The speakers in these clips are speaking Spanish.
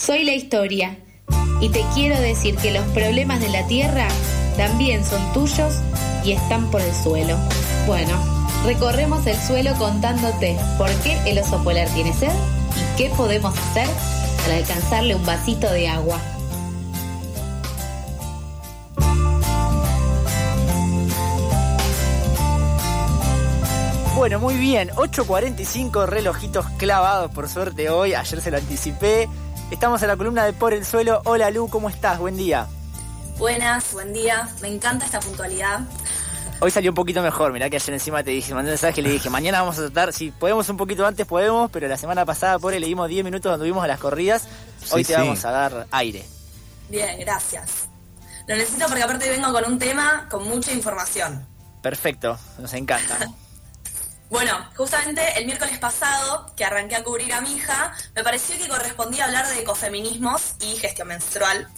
Soy la historia y te quiero decir que los problemas de la tierra también son tuyos y están por el suelo. Bueno, recorremos el suelo contándote por qué el oso polar tiene sed y qué podemos hacer para alcanzarle un vasito de agua. Bueno, muy bien, 8.45 relojitos clavados por suerte hoy, ayer se lo anticipé. Estamos en la columna de Por el Suelo. Hola Lu, ¿cómo estás? Buen día. Buenas, buen día. Me encanta esta puntualidad. Hoy salió un poquito mejor, mirá que ayer encima te dije, mandé un mensaje y le dije, mañana vamos a tratar, si podemos un poquito antes podemos, pero la semana pasada, por le dimos 10 minutos donde vimos a las corridas, hoy te vamos a dar aire. Bien, gracias. Lo necesito porque aparte vengo con un tema con mucha información. Perfecto, nos encanta. Bueno, justamente el miércoles pasado, que arranqué a cubrir a mi hija, me pareció que correspondía hablar de ecofeminismos y gestión menstrual.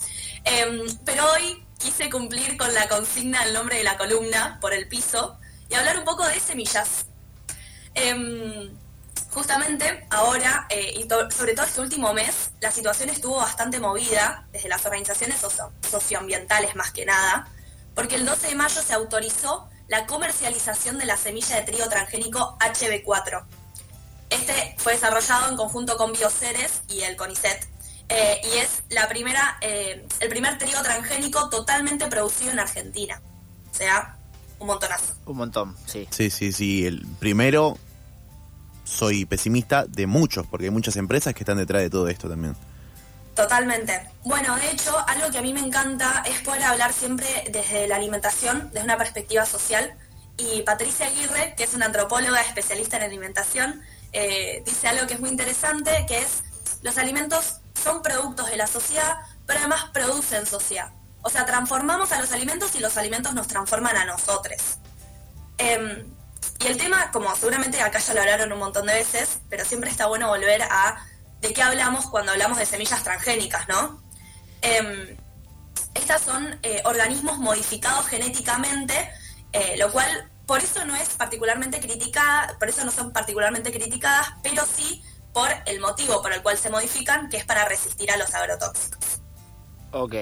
Em, pero hoy quise cumplir con la consigna del nombre de la columna, por el piso, y hablar un poco de semillas. Em, justamente ahora, eh, y sobre todo este último mes, la situación estuvo bastante movida desde las organizaciones socioambientales más que nada, porque el 12 de mayo se autorizó la comercialización de la semilla de trigo transgénico HB4. Este fue desarrollado en conjunto con Bioceres y el CONICET. Eh, y es la primera, eh, el primer trigo transgénico totalmente producido en Argentina. O sea, un montonazo. Un montón, sí. Sí, sí, sí. El primero, soy pesimista de muchos, porque hay muchas empresas que están detrás de todo esto también. Totalmente. Bueno, de hecho, algo que a mí me encanta es poder hablar siempre desde la alimentación, desde una perspectiva social. Y Patricia Aguirre, que es una antropóloga especialista en alimentación, eh, dice algo que es muy interesante, que es los alimentos son productos de la sociedad, pero además producen sociedad. O sea, transformamos a los alimentos y los alimentos nos transforman a nosotros. Em, y el tema, como seguramente acá ya lo hablaron un montón de veces, pero siempre está bueno volver a de qué hablamos cuando hablamos de semillas transgénicas, ¿no? Em, estas son eh, organismos modificados genéticamente, eh, lo cual por eso no es particularmente criticada, por eso no son particularmente criticadas, pero sí por el motivo por el cual se modifican, que es para resistir a los agrotóxicos. Ok.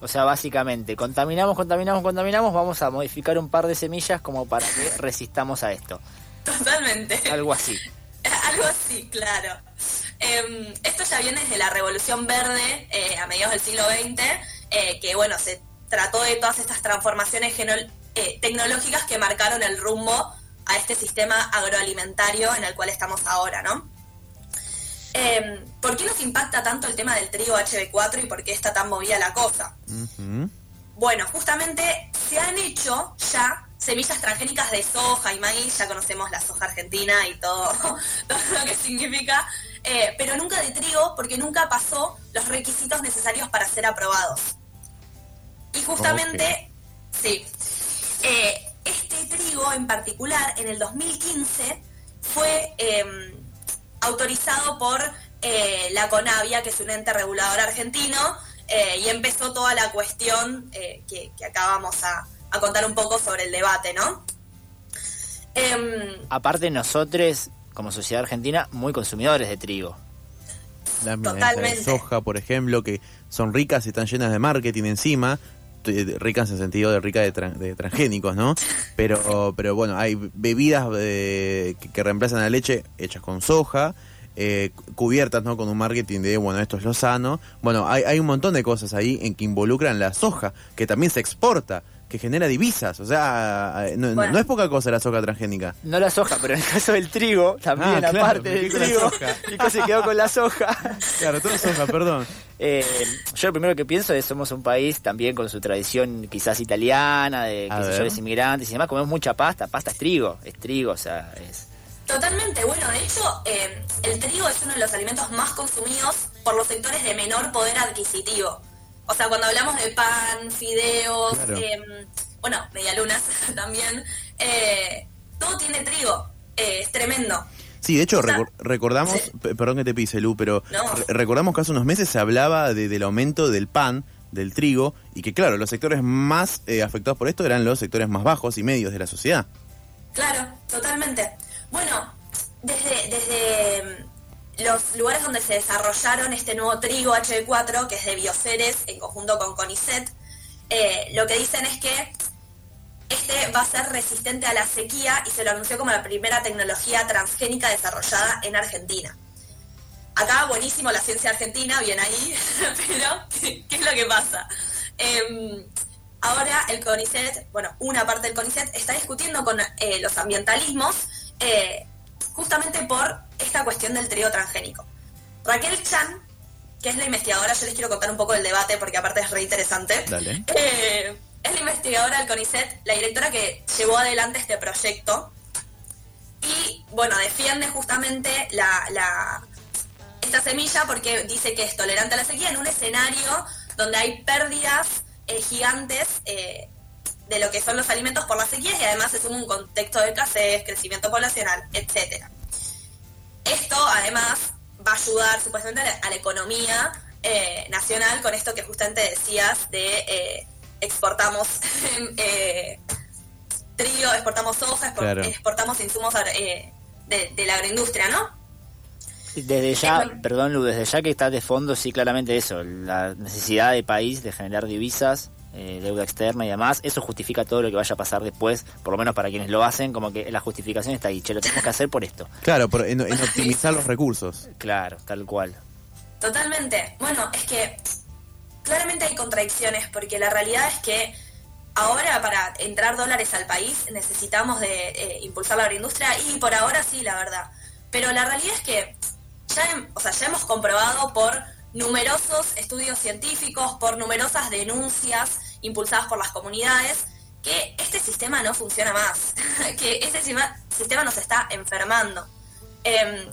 O sea, básicamente, contaminamos, contaminamos, contaminamos, vamos a modificar un par de semillas como para que resistamos a esto. Totalmente. Algo así. Algo así, claro. Em, esto ya viene desde la Revolución Verde eh, a mediados del siglo XX, eh, que bueno, se trató de todas estas transformaciones eh, tecnológicas que marcaron el rumbo a este sistema agroalimentario en el cual estamos ahora, ¿no? Em, ¿Por qué nos impacta tanto el tema del trigo HB4 y por qué está tan movida la cosa? Bueno, justamente se han hecho ya semillas transgénicas de soja y maíz, ya conocemos la soja argentina y todo, todo lo que significa, eh, pero nunca de trigo porque nunca pasó los requisitos necesarios para ser aprobados. Y justamente, sí, eh, este trigo en particular en el 2015 fue em, autorizado por eh, la CONAVIA, que es un ente regulador argentino, y empezó toda la cuestión que, acabamos a, a, contar un poco sobre el debate, ¿no? Em, Aparte nosotros como sociedad argentina, muy consumidores de trigo. Las de soja, por ejemplo, que son ricas y están llenas de marketing encima, ricas en sentido de rica de, transgénicos, ¿no? Pero, pero bueno, hay bebidas eh, que, reemplazan la leche hechas con soja, eh, cubiertas, ¿no? Con un marketing de, bueno, esto es lo sano. Bueno, hay, hay un montón de cosas ahí en que involucran la soja, que también se exporta que genera divisas. O sea, no, es poca cosa la soja transgénica. No la soja, pero en el caso del trigo, también ah, aparte del trigo, Nico se quedó con la soja. Claro, todo soja, perdón. Eh, yo lo primero que pienso es somos un país también con su tradición quizás italiana, de que inmigrantes y demás, comemos mucha pasta, pasta es trigo, es trigo, o sea, es... Totalmente, bueno, de hecho, eh, el trigo es uno de los alimentos más consumidos por los sectores de menor poder adquisitivo. O sea, cuando hablamos de pan, fideos, em, bueno, medialunas también, eh, todo tiene trigo. Eh, es tremendo. Sí, de hecho, recordamos, perdón que te pise, Lu, pero recordamos que hace unos meses se hablaba del aumento del pan, del trigo, y que, claro, los sectores más eh, afectados por esto eran los sectores más bajos y medios de la sociedad. Claro, totalmente. Bueno, desde, desde los lugares donde se desarrollaron este nuevo trigo HB4, que es de Bioceres en conjunto con CONICET, eh, lo que dicen es que este va a ser resistente a la sequía y se lo anunció como la primera tecnología transgénica desarrollada en Argentina. Acá buenísimo la ciencia argentina, bien ahí, pero ¿qué, es lo que pasa? Em, ahora el CONICET, bueno, una parte del CONICET está discutiendo con eh, los ambientalismos eh, justamente por esta cuestión del trigo transgénico. Raquel Chan, que es la investigadora, yo les quiero contar un poco el debate porque aparte es re interesante. Eh, es la investigadora del CONICET, la directora que llevó adelante este proyecto. Y bueno, defiende justamente la, esta semilla porque dice que es tolerante a la sequía en un escenario donde hay pérdidas eh, gigantes eh, de lo que son los alimentos por la sequía y además es un contexto de escasez, crecimiento poblacional, etc. Esto además va a ayudar supuestamente a la, economía eh, nacional con esto que justamente decías de exportamos trigo, exportamos soja, exportamos insumos de, de la agroindustria, ¿no? Desde ya, perdón Lu, desde ya que está de fondo, sí, claramente eso, la necesidad de país de generar divisas, eh, deuda externa y demás, eso justifica todo lo que vaya a pasar después, por lo menos para quienes lo hacen, como que la justificación está ahí, che, lo tenemos que hacer por esto. Claro, en, optimizar los recursos. Claro, tal cual. Totalmente. Bueno, es que claramente hay contradicciones, porque la realidad es que ahora para entrar dólares al país necesitamos de eh, impulsar la agroindustria y por ahora sí, la verdad. Pero la realidad es que ya, o sea, ya hemos comprobado por numerosos estudios científicos, por numerosas denuncias impulsadas por las comunidades, que este sistema no funciona más, que este sistema, nos está enfermando. Em,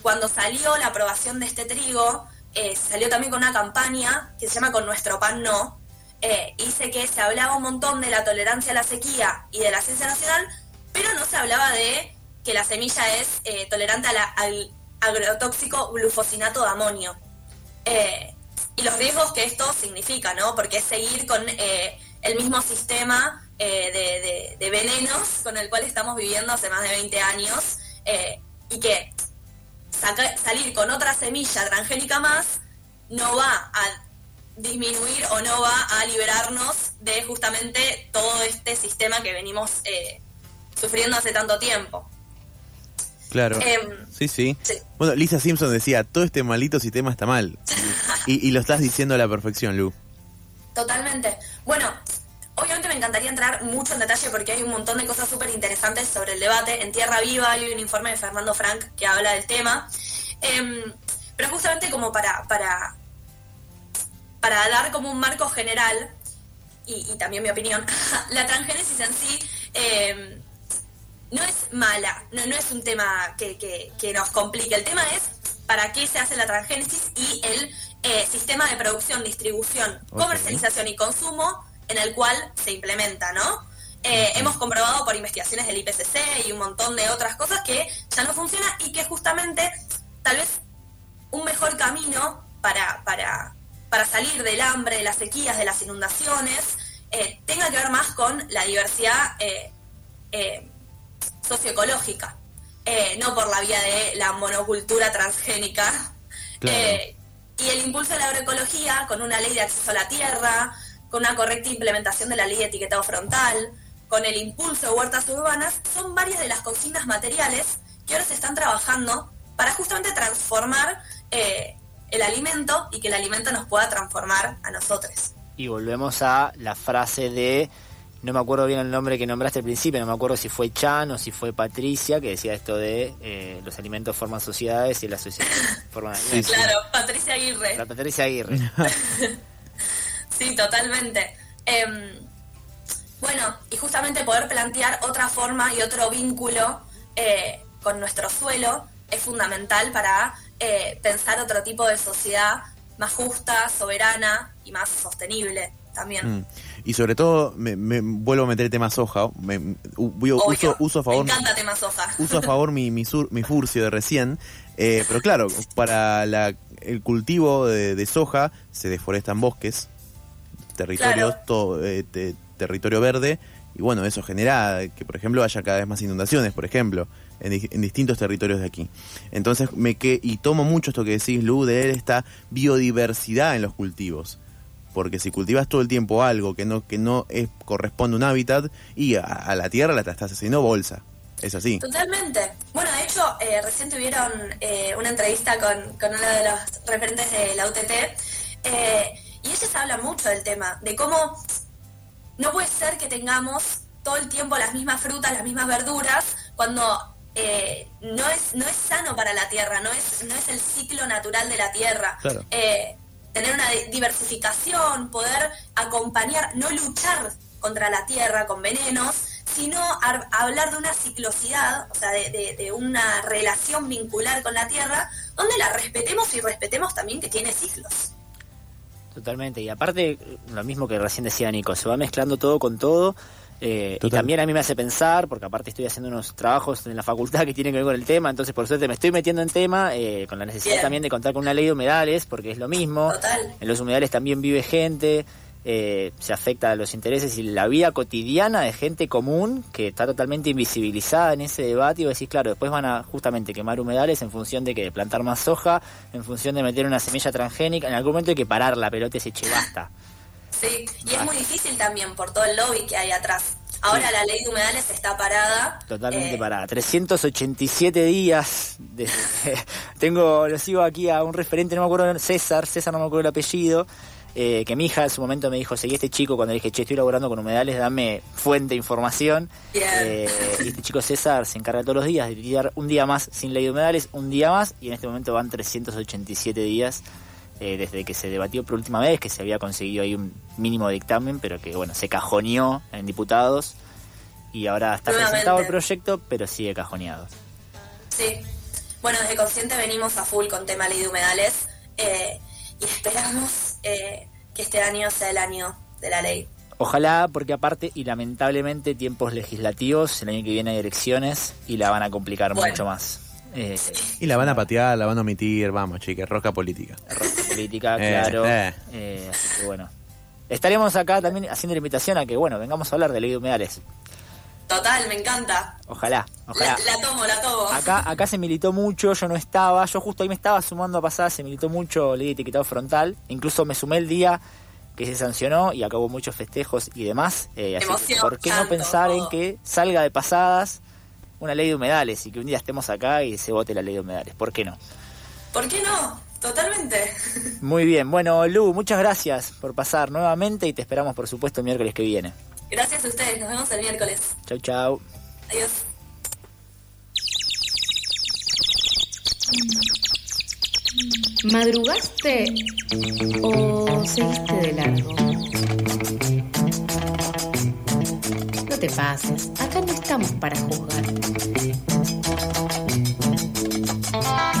cuando salió la aprobación de este trigo, eh, salió también con una campaña que se llama Con nuestro pan no, eh, dice que se hablaba un montón de la tolerancia a la sequía y de la ciencia nacional, pero no se hablaba de que la semilla es eh, tolerante al agrotóxico glufosinato de amonio. Eh, y los riesgos que esto significa, ¿no? Porque es seguir con eh, el mismo sistema eh, de, venenos con el cual estamos viviendo hace más de 20 años y que salir con otra semilla transgénica más no va a disminuir o no va a liberarnos de justamente todo este sistema que venimos sufriendo hace tanto tiempo. Claro. Em, sí, sí, Bueno, Lisa Simpson decía, todo este maldito sistema está mal. y, lo estás diciendo a la perfección, Lu. Totalmente. Bueno, obviamente me encantaría entrar mucho en detalle porque hay un montón de cosas súper interesantes sobre el debate. En Tierra Viva hay un informe de Fernando Frank que habla del tema. Em, pero justamente como para, para, para dar como un marco general, y, también mi opinión, la transgénesis en sí... Em, no es mala, no, es un tema que, nos complique. El tema es para qué se hace la transgénesis y el eh, sistema de producción, distribución, comercialización y consumo en el cual se implementa, ¿no? Eh, hemos comprobado por investigaciones del IPCC y un montón de otras cosas que ya no funciona y que justamente tal vez un mejor camino para, para, para salir del hambre, de las sequías, de las inundaciones, eh, tenga que ver más con la diversidad socioecológica, eh, no por la vía de la monocultura transgénica. Eh, y el impulso de la agroecología con una ley de acceso a la tierra, con una correcta implementación de la ley de etiquetado frontal, con el impulso de huertas urbanas, son varias de las consignas materiales que ahora se están trabajando para justamente transformar eh, el alimento y que el alimento nos pueda transformar a nosotros. Y volvemos a la frase de no me acuerdo bien el nombre que nombraste al principio, no me acuerdo si fue Chan o si fue Patricia, que decía esto de eh, los alimentos forman sociedades y las sociedades forman alimentos. Claro, Patricia Aguirre. La Patricia Aguirre. sí, totalmente. Em, bueno, y justamente poder plantear otra forma y otro vínculo eh, con nuestro suelo es fundamental para eh, pensar otro tipo de sociedad más justa, soberana y más sostenible también. Mm. Y sobre todo, me, vuelvo a meter el tema soja. Me, uso, uso, a favor. Me encanta tema soja. Uso a favor mi, mi, mi furcio de recién. Eh, pero claro, para la, el cultivo de, soja se deforestan bosques, territorios, eh, territorio verde. Y bueno, eso genera que, por ejemplo, haya cada vez más inundaciones, por ejemplo. en, distintos territorios de aquí. Entonces, me que, y tomo mucho esto que decís, Lu, de esta biodiversidad en los cultivos. Porque si cultivas todo el tiempo algo que no, que no es, corresponde a un hábitat, y a, la tierra la estás haciendo bolsa. Es así. Totalmente. Bueno, de hecho, eh, recién tuvieron eh, una entrevista con, uno de los referentes de la UTT, eh, y ellos hablan mucho del tema, de cómo no puede ser que tengamos todo el tiempo las mismas frutas, las mismas verduras, cuando eh, no, es, no es sano para la tierra, no es, no es el ciclo natural de la tierra. Eh, tener una diversificación, poder acompañar, no luchar contra la tierra con venenos, sino hablar de una ciclosidad, o sea, de, de, una relación vincular con la tierra, donde la respetemos y respetemos también que tiene ciclos. Totalmente, y aparte, lo mismo que recién decía Nico, se va mezclando todo con todo eh, y también a mí me hace pensar, porque aparte estoy haciendo unos trabajos en la facultad que tienen que ver con el tema, entonces por suerte me estoy metiendo en tema, eh, con la necesidad también de contar con una ley de humedales, porque es lo mismo. En los humedales también vive gente, eh, se afecta a los intereses y la vida cotidiana de gente común que está totalmente invisibilizada en ese debate y vos decís, claro, después van a justamente quemar humedales en función de que plantar más soja, en función de meter una semilla transgénica, en algún momento hay que parar la pelota y se eche basta. Sí, y es muy difícil también por todo el lobby que hay atrás. Ahora la ley de humedales está parada. Totalmente eh, parada. 387 días. tengo, lo sigo aquí a un referente, no me acuerdo, César, César no me acuerdo el apellido. Eh, que mi hija en su momento me dijo, seguí este chico cuando le dije, che, estoy laborando con humedales, dame fuente de información. Eh, y este chico César se encarga todos los días de tirar un día más sin ley de humedales, un día más, y en este momento van 387 días eh, desde que se debatió por última vez, que se había conseguido ahí un mínimo dictamen, pero que bueno, se cajoneó en diputados y ahora está presentado el proyecto, pero sigue cajoneado. Sí, bueno, desde Consciente venimos a full con tema ley de humedales eh, y esperamos eh, que este año sea el año de la ley. Ojalá, porque aparte, y lamentablemente, tiempos legislativos, el año que viene hay elecciones y la van a complicar mucho más. Eh, y la van a patear, la van a omitir, vamos, chiques, roca política. Política, eh, claro. Eh. así que bueno. Estaremos acá también haciendo la invitación a que, bueno, vengamos a hablar de ley de humedales. Total, me encanta. Ojalá, ojalá. La, tomo, la tomo. Acá, acá se militó mucho, yo no estaba, yo justo ahí me estaba sumando a pasar, se militó mucho ley de etiquetado frontal. Incluso me sumé el día que se sancionó y acabó muchos festejos y demás. así ¿por qué no pensar en que salga de pasadas? una ley de humedales y que un día estemos acá y se vote la ley de humedales. ¿Por qué no? ¿Por qué no? Totalmente. Muy bien. Bueno, Lu, muchas gracias por pasar nuevamente y te esperamos, por supuesto, el miércoles que viene. Gracias a ustedes. Nos vemos el miércoles. Chau, chau. Adiós. ¿Madrugaste o seguiste de largo? te pases, acá no estamos para juzgar.